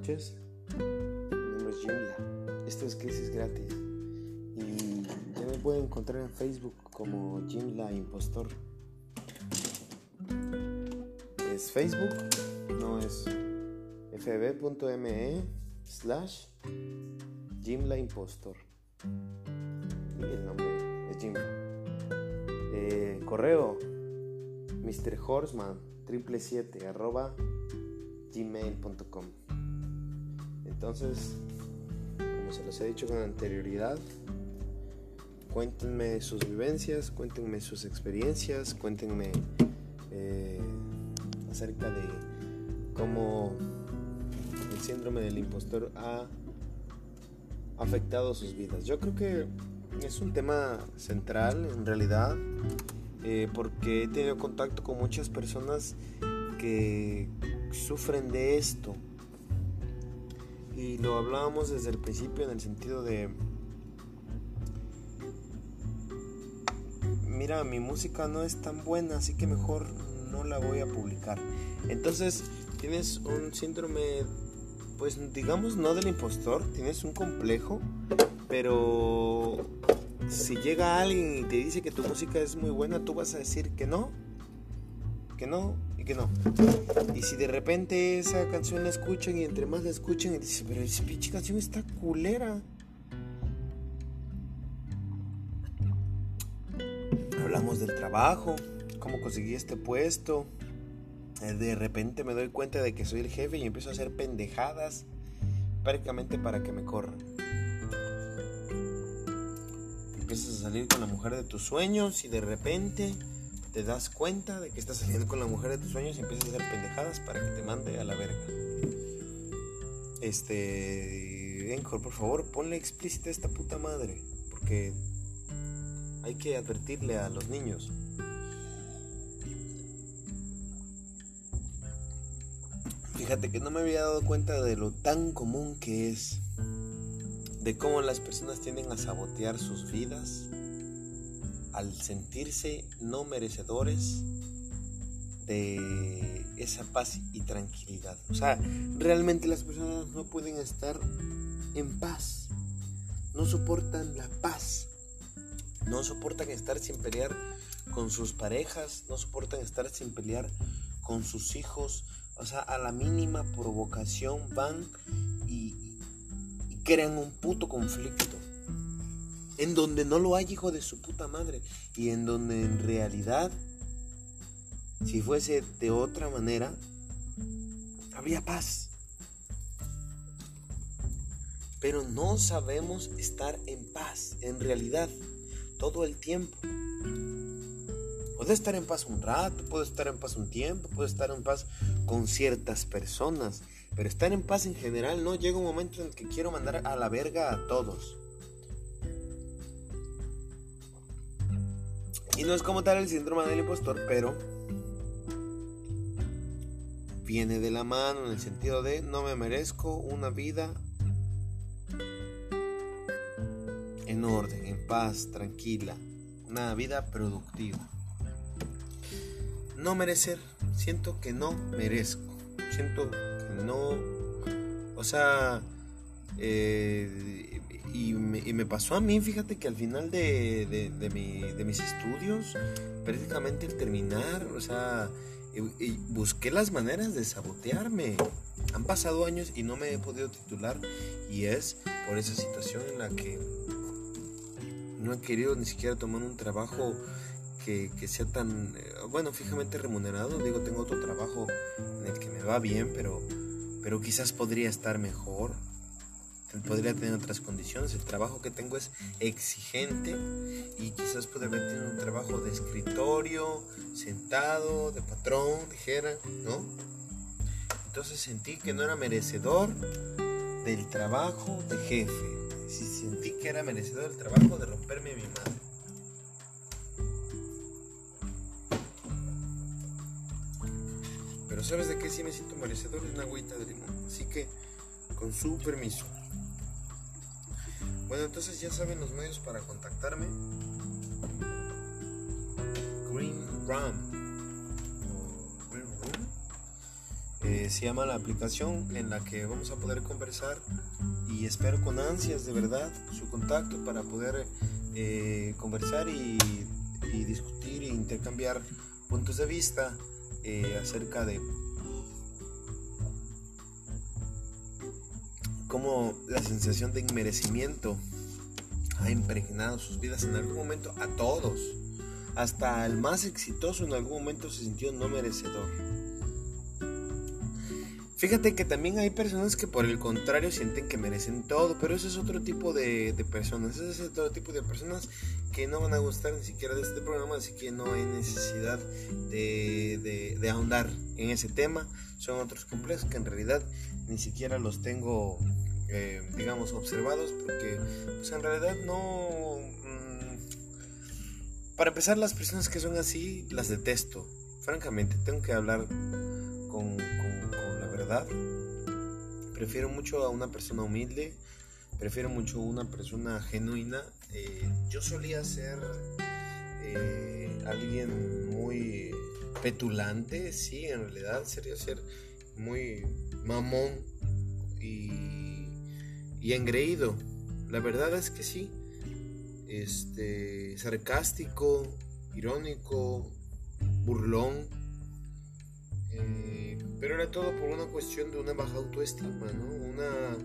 noches. Mi nombre es Jimla. Esto es Crisis Gratis. Y ya me pueden encontrar en Facebook como Jimla Impostor. Es Facebook, no es fb.me slash Jimla Impostor. Y el nombre es Jimla. Eh, correo Mr. Horseman triple siete arroba gmail.com entonces como se los he dicho con anterioridad cuéntenme sus vivencias cuéntenme sus experiencias cuéntenme eh, acerca de cómo el síndrome del impostor ha afectado sus vidas yo creo que es un tema central en realidad eh, porque he tenido contacto con muchas personas que sufren de esto. Y lo hablábamos desde el principio en el sentido de, mira, mi música no es tan buena, así que mejor no la voy a publicar. Entonces tienes un síndrome, pues digamos, no del impostor, tienes un complejo, pero si llega alguien y te dice que tu música es muy buena, tú vas a decir que no, que no y que no. Y si de repente esa canción la escuchan y entre más la escuchan y dicen, pero esa pinche canción está culera. Hablamos del trabajo, cómo conseguí este puesto. Eh, de repente me doy cuenta de que soy el jefe y empiezo a hacer pendejadas prácticamente para que me corran empiezas a salir con la mujer de tus sueños y de repente te das cuenta de que estás saliendo con la mujer de tus sueños y empiezas a hacer pendejadas para que te mande a la verga. Este, Encore, por favor, ponle explícita a esta puta madre, porque hay que advertirle a los niños. Fíjate que no me había dado cuenta de lo tan común que es de cómo las personas tienden a sabotear sus vidas al sentirse no merecedores de esa paz y tranquilidad. O sea, realmente las personas no pueden estar en paz, no soportan la paz, no soportan estar sin pelear con sus parejas, no soportan estar sin pelear con sus hijos. O sea, a la mínima provocación van y, crean un puto conflicto. En donde no lo hay, hijo de su puta madre. Y en donde en realidad, si fuese de otra manera, habría paz. Pero no sabemos estar en paz, en realidad, todo el tiempo. Puedo estar en paz un rato, puedo estar en paz un tiempo, puedo estar en paz con ciertas personas, pero estar en paz en general no llega un momento en el que quiero mandar a la verga a todos. Y no es como tal el síndrome del impostor, pero viene de la mano en el sentido de no me merezco una vida en orden, en paz, tranquila, una vida productiva. No merecer, siento que no merezco, siento no, o sea, eh, y, me, pasó a mí, fíjate que al final de, mis estudios, prácticamente el terminar, o sea, busqué las maneras de sabotearme. Han pasado años y no me he podido titular y es por esa situación en la que no he querido ni siquiera tomar un trabajo que, que, sea tan, eh, bueno, fijamente remunerado. Digo, tengo otro trabajo en el que me va bien, pero pero quizás podría estar mejor, podría tener otras condiciones. El trabajo que tengo es exigente y quizás podría haber tenido un trabajo de escritorio, sentado, de patrón, dijera, ¿no? Entonces sentí que no era merecedor del trabajo de jefe. Sí, sentí que era merecedor del trabajo de romperme mi madre. Pero ¿sabes de qué sí me siento merecedor? De una agüita de limón. Así que, con su permiso. Bueno, entonces ya saben los medios para contactarme. Green. Green Room. se llama la aplicación en la que vamos a poder conversar y espero con ansias de verdad su contacto para poder eh, conversar y, discutir e intercambiar puntos de vista eh, acerca de sensación de inmerecimiento ha impregnado sus vidas en algún momento a todos. Hasta el más exitoso en algún momento se sintió no merecedor. Fíjate que también hay personas que por el contrario sienten que merecen todo, pero eso es otro tipo de, personas, ese es otro tipo de personas que no van a gustar ni siquiera de este programa, así que no hay necesidad de, de ahondar en ese tema. Son otros complejos que en realidad ni siquiera los tengo eh, digamos, observados, porque pues, en realidad no... Mm, para empezar, las personas que son así, las detesto. Francamente, tengo que hablar con, la verdad. Prefiero mucho a una persona humilde, prefiero mucho a una persona genuina. Eh, yo solía ser eh, alguien muy petulante, sí, en realidad, sería ser muy mamón y y engreído. La verdad es que sí. Este, sarcástico, irónico, burlón. Eh, pero era todo por una cuestión de una baja autoestima, ¿no? Una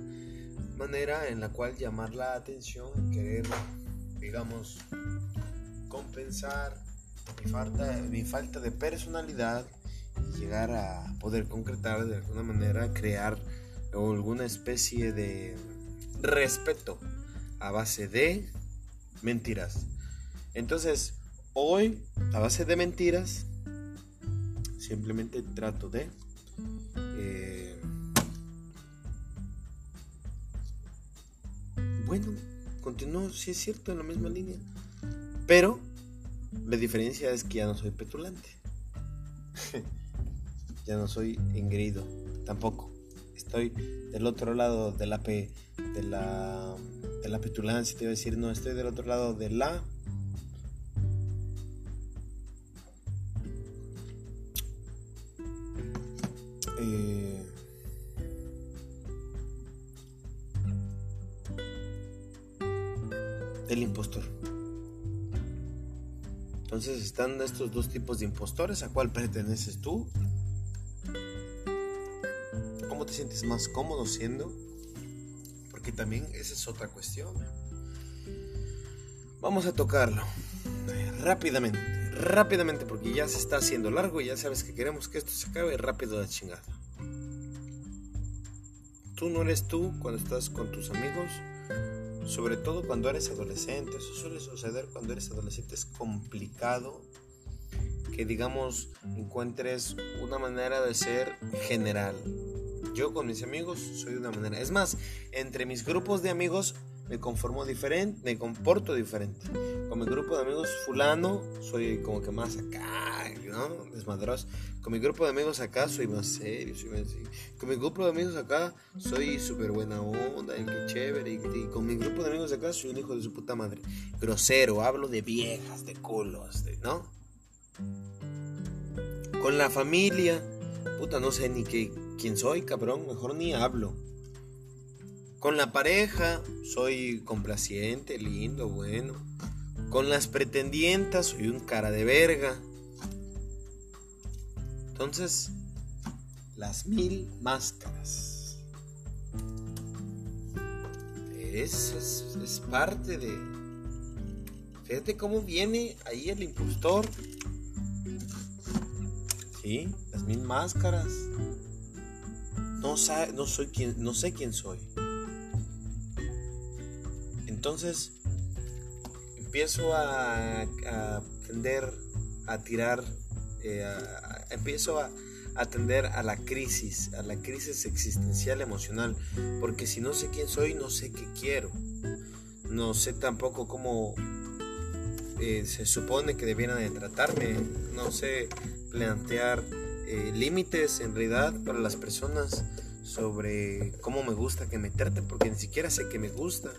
manera en la cual llamar la atención, querer, digamos, compensar mi falta, mi falta de personalidad y llegar a poder concretar de alguna manera, crear alguna especie de respeto a base de mentiras. Entonces, hoy, a base de mentiras, simplemente trato de... Eh, bueno, continúo, si es cierto, en la misma línea. Pero la diferencia es que ya no soy petulante. ya no soy engreído, tampoco. Estoy del otro lado de la de la, de la petulancia, te iba a decir, no, estoy del otro lado de la... Eh, del impostor. Entonces están estos dos tipos de impostores. ¿A cuál perteneces tú? ¿Cómo te sientes más cómodo siendo? que también esa es otra cuestión. Vamos a tocarlo rápidamente, rápidamente, porque ya se está haciendo largo y ya sabes que queremos que esto se acabe rápido de chingada. Tú no eres tú cuando estás con tus amigos, sobre todo cuando eres adolescente. Eso suele suceder cuando eres adolescente. Es complicado que, digamos, encuentres una manera de ser general yo con mis amigos soy de una manera. Es más, entre mis grupos de amigos me conformo diferente, me comporto diferente. Con mi grupo de amigos fulano soy como que más acá, ¿no? Desmadroso. Con mi grupo de amigos acá soy más serio, soy más... Con mi grupo de amigos acá soy súper buena onda, y qué chévere. Y, con mi grupo de amigos acá soy un hijo de su puta madre. Grosero, hablo de viejas, de culos, ¿no? Con la familia, puta, no sé ni qué quién soy, cabrón, mejor ni hablo. Con la pareja soy complaciente, lindo, bueno. Con las pretendientas soy un cara de verga. Entonces, las mil máscaras. Es, es, es parte de... Fíjate cómo viene ahí el impostor. Sí, las mil máscaras no, no soy quien, no sé quién soy. Entonces empiezo a, a a tirar, eh, empiezo a atender a la crisis, a la crisis existencial emocional, porque si no sé quién soy, no sé qué quiero, no sé tampoco cómo eh, se supone que debieran de tratarme, no sé plantear eh, límites en realidad para las personas sobre cómo me gusta que me traten, porque ni siquiera sé que me gusta.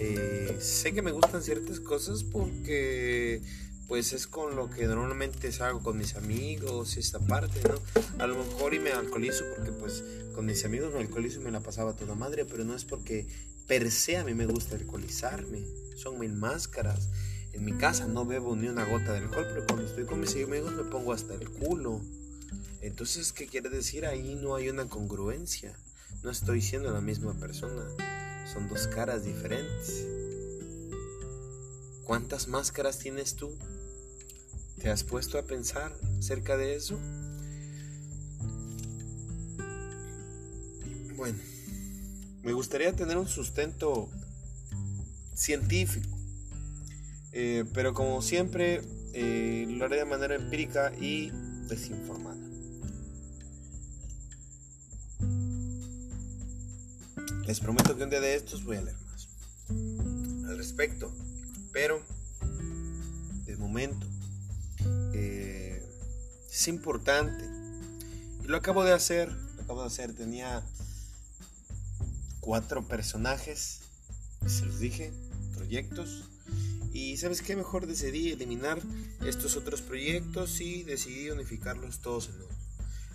Eh, sé que me gustan ciertas cosas porque pues es con lo que normalmente salgo con mis amigos, esta parte, ¿no? A lo mejor y me alcoholizo porque pues con mis amigos me alcoholizo y me la pasaba toda madre, pero no es porque per se a mí me gusta alcoholizarme, son mil máscaras. En mi casa no bebo ni una gota de alcohol, pero cuando estoy con mis amigos me pongo hasta el culo. Entonces, ¿qué quiere decir? Ahí no hay una congruencia. No estoy siendo la misma persona. Son dos caras diferentes. ¿Cuántas máscaras tienes tú? ¿Te has puesto a pensar acerca de eso? Bueno, me gustaría tener un sustento científico, eh, pero como siempre eh, lo haré de manera empírica y desinformada. Les prometo que un día de estos voy a leer más al respecto, pero de momento es importante. Y lo acabo de hacer, lo acabo de hacer. Tenía cuatro personajes, se los dije, proyectos. Y sabes qué, mejor decidí eliminar estos otros proyectos y decidí unificarlos todos en uno.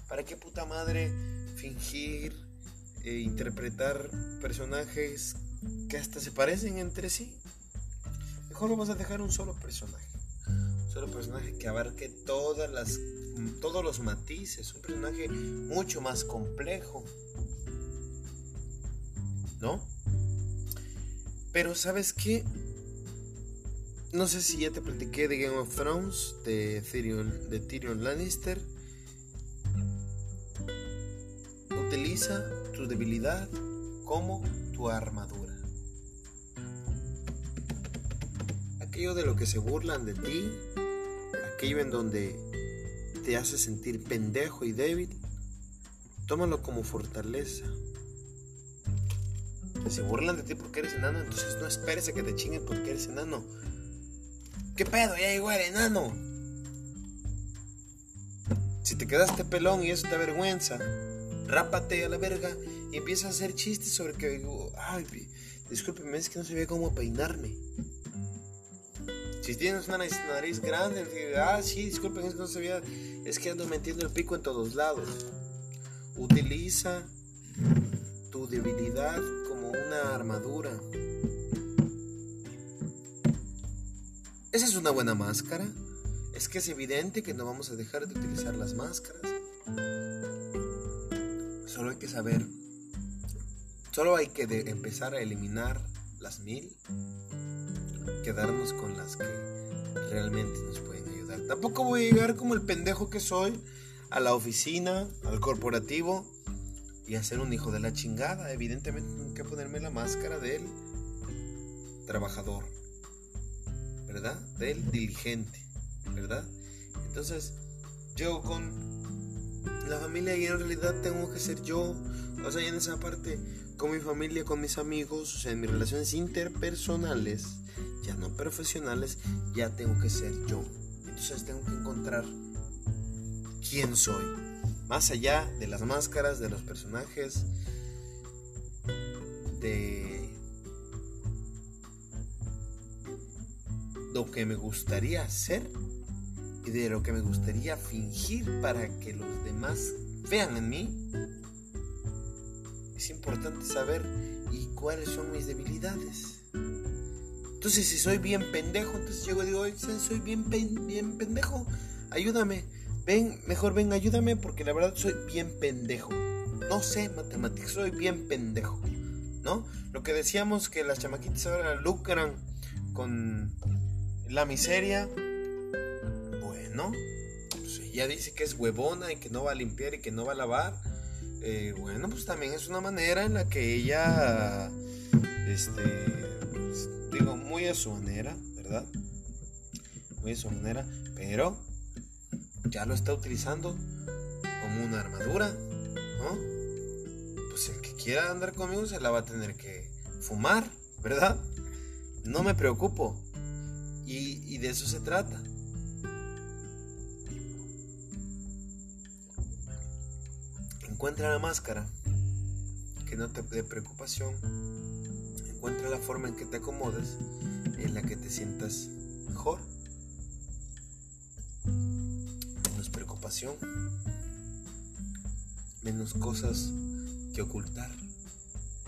¿Para qué puta madre fingir e interpretar personajes que hasta se parecen entre sí? Mejor vamos a dejar un solo personaje. Un solo personaje que abarque todas las todos los matices, un personaje mucho más complejo. ¿No? Pero ¿sabes qué? No sé si ya te platiqué de Game of Thrones, de Tyrion, de Tyrion Lannister. Utiliza tu debilidad como tu armadura. Aquello de lo que se burlan de ti, aquello en donde te hace sentir pendejo y débil, tómalo como fortaleza. Si se burlan de ti porque eres enano, entonces no esperes a que te chinguen porque eres enano. ¿Qué pedo? Ya llegó el enano. Si te quedaste pelón y eso te avergüenza, rápate a la verga y empieza a hacer chistes sobre que, ay, discúlpeme, es que no sabía cómo peinarme. Si tienes una nariz, grande, ah, sí, es que no sabía, es que ando metiendo el pico en todos lados. Utiliza tu debilidad como una armadura. Esa es una buena máscara. Es que es evidente que no vamos a dejar de utilizar las máscaras. Solo hay que saber. Solo hay que empezar a eliminar las mil quedarnos con las que realmente nos pueden ayudar. Tampoco voy a llegar como el pendejo que soy a la oficina, al corporativo y a ser un hijo de la chingada. Evidentemente tengo que ponerme la máscara del trabajador, ¿verdad? Del diligente, ¿verdad? Entonces, yo con la familia y en realidad tengo que ser yo, o sea, en esa parte, con mi familia, con mis amigos, o sea, en mis relaciones interpersonales, ya no profesionales, ya tengo que ser yo. Entonces tengo que encontrar quién soy. Más allá de las máscaras, de los personajes, de lo que me gustaría ser y de lo que me gustaría fingir para que los demás vean en mí. Es importante saber y cuáles son mis debilidades. Entonces, si soy bien pendejo, entonces llego y digo, soy bien, bien pendejo, ayúdame. Ven, mejor ven, ayúdame porque la verdad soy bien pendejo. No sé matemáticas, soy bien pendejo. ¿No? Lo que decíamos que las chamaquitas ahora lucran con la miseria. Bueno, pues ella dice que es huevona y que no va a limpiar y que no va a lavar. Eh, bueno, pues también es una manera en la que ella, este, digo, muy a su manera, ¿verdad? Muy a su manera, pero ya lo está utilizando como una armadura, ¿no? Pues el que quiera andar conmigo se la va a tener que fumar, ¿verdad? No me preocupo. Y de eso se trata. Encuentra la máscara que no te dé preocupación encuentra la forma en que te acomodes, en la que te sientas mejor. preocupación, menos cosas que ocultar.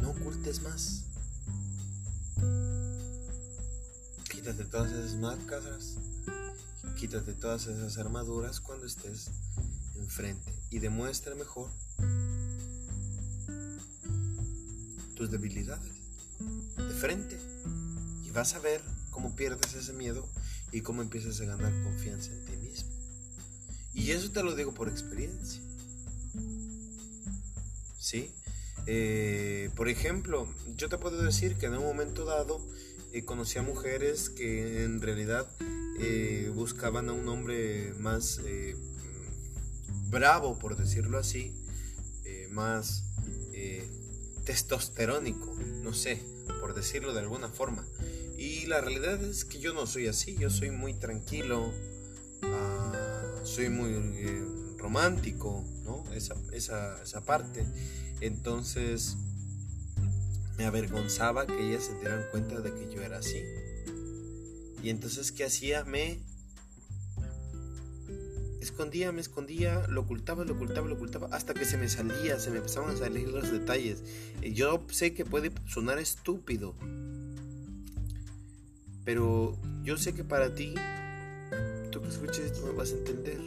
No ocultes más. Quítate todas esas máscaras, quítate todas esas armaduras cuando estés enfrente y demuestra mejor tus debilidades de frente y vas a ver cómo pierdes ese miedo y cómo empiezas a ganar confianza en ti mismo. Y eso te lo digo por experiencia. ¿Sí? Eh, por ejemplo, yo te puedo decir que en un momento dado eh, conocí a mujeres que en realidad eh, buscaban a un hombre más bravo, por decirlo así, más testosterónico, no sé, por decirlo de alguna forma. Y la realidad es que yo no soy así, yo soy muy tranquilo, ah, soy muy eh, romántico, ¿no? Esa, esa, esa parte. Entonces me avergonzaba que ellas se dieran cuenta de que yo era así. Y entonces, ¿qué hacía? Me escondía, me escondía, lo ocultaba, lo ocultaba, lo ocultaba, hasta que se me salía, se me empezaban a salir los detalles. Yo sé que puede sonar estúpido, pero yo sé que para ti, tú que escuches esto me vas a entender.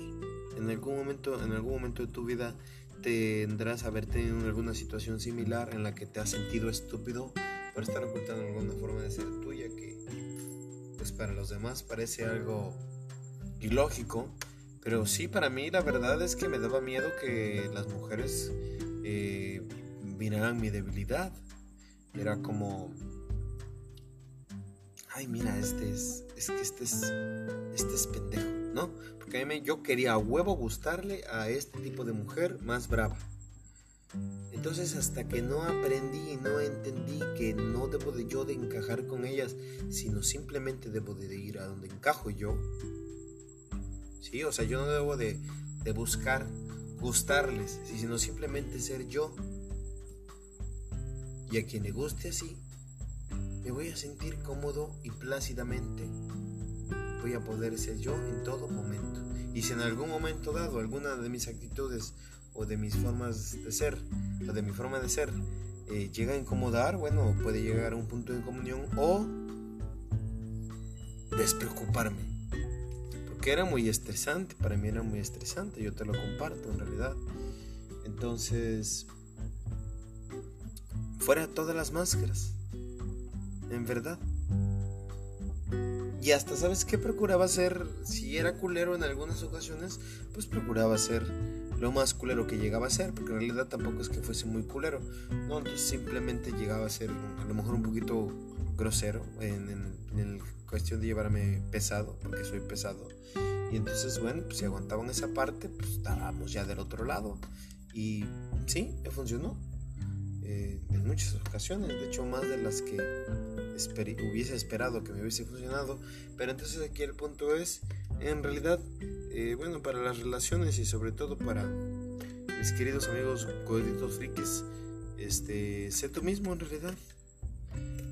En algún momento, en algún momento de tu vida tendrás verte en alguna situación similar en la que te has sentido estúpido por estar ocultando alguna forma de ser tuya que pues para los demás parece algo ilógico pero sí, para mí la verdad es que me daba miedo que las mujeres eh, miraran mi debilidad. Era como, ay, mira, este es, es que este es, este es pendejo, ¿no? Porque a mí yo quería a huevo gustarle a este tipo de mujer más brava. Entonces hasta que no aprendí y no entendí que no debo de yo de encajar con ellas, sino simplemente debo de ir a donde encajo yo, ¿sí? O sea, yo no debo de, buscar gustarles, sino simplemente ser yo. Y a quien le guste así, me voy a sentir cómodo y plácidamente. Voy a poder ser yo en todo momento. Y si en algún momento dado alguna de mis actitudes o de mis formas de ser, o de mi forma de ser, eh, llega a incomodar, bueno, puede llegar a un punto de comunión o despreocuparme que era muy estresante, para mí era muy estresante, yo te lo comparto en realidad. Entonces, fuera todas las máscaras, en verdad. Y hasta, ¿sabes qué procuraba hacer? Si era culero en algunas ocasiones, pues procuraba ser lo más culero que llegaba a ser, porque en realidad tampoco es que fuese muy culero, no, entonces simplemente llegaba a ser a lo mejor un poquito grosero en, en, en cuestión de llevarme pesado, porque soy pesado. Y entonces, bueno, pues si aguantaban esa parte, pues estábamos ya del otro lado. Y sí, me funcionó. Eh, en muchas ocasiones, de hecho más de las que hubiese esperado que me hubiese funcionado. Pero entonces aquí el punto es, en realidad, eh, bueno, para las relaciones y sobre todo para mis queridos amigos gorditos frikis, este, sé tú mismo en realidad.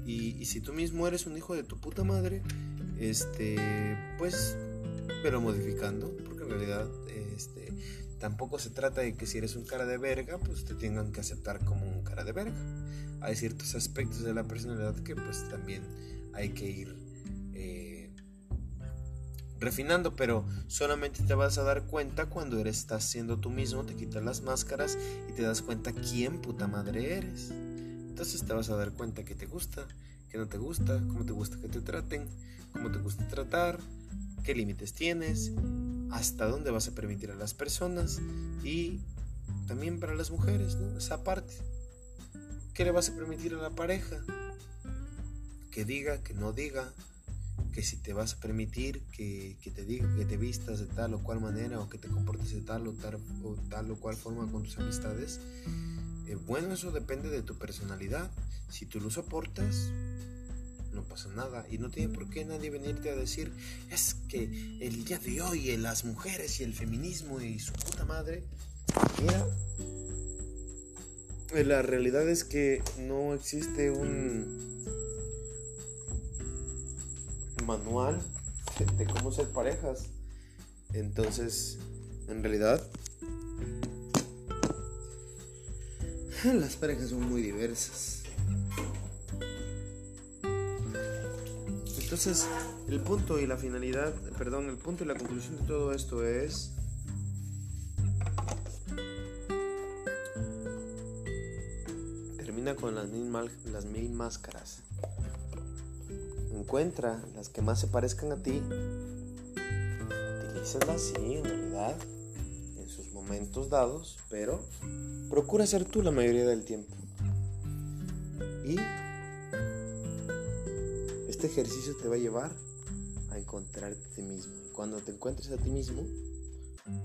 Y, si tú mismo eres un hijo de tu puta madre, este, pues, pero modificando, porque en realidad, este, tampoco se trata de que si eres un cara de verga, pues te tengan que aceptar como un cara de verga. Hay ciertos aspectos de la personalidad que pues también hay que ir eh, refinando, pero solamente te vas a dar cuenta cuando eres, estás siendo tú mismo, te quitas las máscaras y te das cuenta quién puta madre eres. Entonces te vas a dar cuenta que te gusta, que no te gusta, cómo te gusta que te traten, cómo te gusta tratar, qué límites tienes, hasta dónde vas a permitir a las personas y también para las mujeres, ¿no? Esa parte. ¿Qué le vas a permitir a la pareja? Que diga, que no diga, que si te vas a permitir que, te diga que te vistas de tal o cual manera o que te comportes de tal o tal o, tal o cual forma con tus amistades eh, bueno, eso depende de tu personalidad. Si tú lo soportas, no pasa nada. Y no tiene por qué nadie venirte a decir, es que el día de hoy las mujeres y el feminismo y su puta madre. Mira, eh, la realidad es que no existe un manual de cómo ser parejas. Entonces, En realidad, las parejas son muy diversas. Entonces, el punto y la finalidad, perdón, el punto y la conclusión de todo esto es termina con las mil, máscaras. Encuentra las que más se parezcan a ti. Utilízalas, sí, en realidad, en sus momentos dados, pero procura ser tú la mayoría del tiempo. Y este ejercicio te va a llevar a encontrarte a ti mismo. Y cuando te encuentres a ti mismo,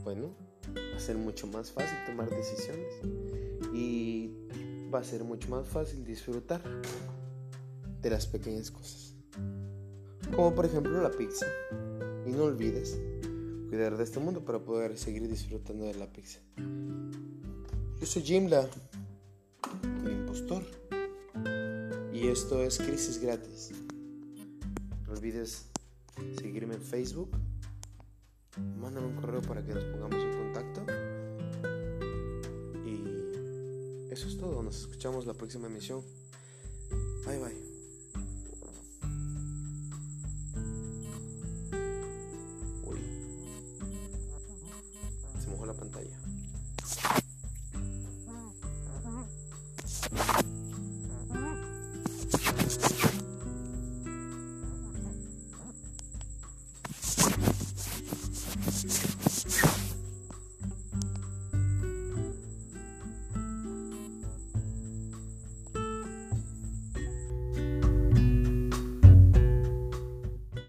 bueno, va a ser mucho más fácil tomar decisiones. Y va a ser mucho más fácil disfrutar de las pequeñas cosas. Como por ejemplo la pizza. Y no olvides cuidar de este mundo para poder seguir disfrutando de la pizza. Yo soy Jimla, el impostor. Y esto es Crisis Gratis. No olvides seguirme en Facebook. Mándame un correo para que nos pongamos en contacto. Y eso es todo. Nos escuchamos la próxima emisión.